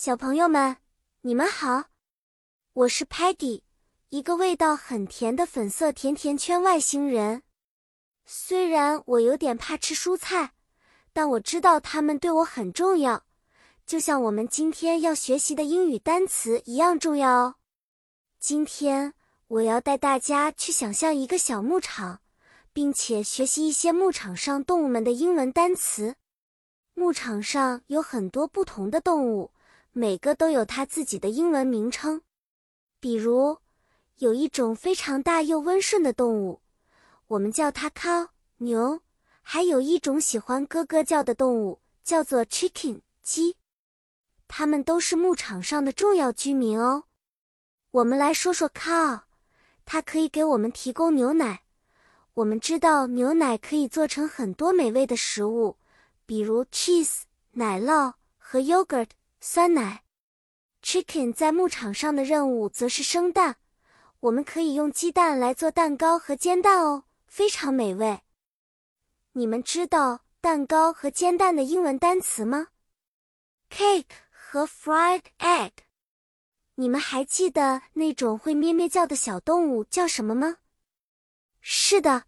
小朋友们，你们好，我是 Peggy，一个味道很甜的粉色甜甜圈外星人。虽然我有点怕吃蔬菜，但我知道它们对我很重要，就像我们今天要学习的英语单词一样重要哦。今天我要带大家去想象一个小牧场，并且学习一些牧场上动物们的英文单词。牧场上有很多不同的动物。每个都有它自己的英文名称，比如有一种非常大又温顺的动物，我们叫它 cow 牛；还有一种喜欢咯咯叫的动物，叫做 chicken 鸡。它们都是牧场上的重要居民哦。我们来说说 cow，它可以给我们提供牛奶。我们知道牛奶可以做成很多美味的食物，比如 cheese 奶酪和 yogurt。酸奶，chicken 在牧场上的任务则是生蛋。我们可以用鸡蛋来做蛋糕和煎蛋哦，非常美味。你们知道蛋糕和煎蛋的英文单词吗？cake 和 fried egg。你们还记得那种会咩咩叫的小动物叫什么吗？是的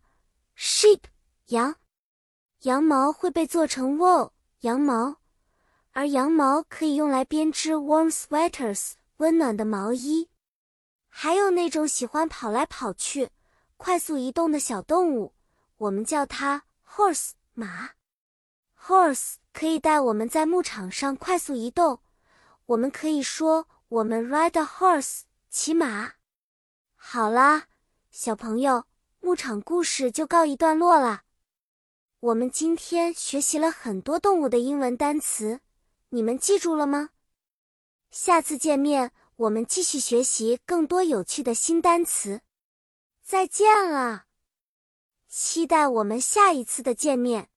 ，sheep 羊。羊毛会被做成 wool 羊毛。而羊毛可以用来编织 warm sweaters 温暖的毛衣，还有那种喜欢跑来跑去、快速移动的小动物，我们叫它 horse 马。horse 可以带我们在牧场上快速移动，我们可以说我们 ride a horse 骑马。好啦，小朋友，牧场故事就告一段落了。我们今天学习了很多动物的英文单词。你们记住了吗？下次见面，我们继续学习更多有趣的新单词。再见了，期待我们下一次的见面。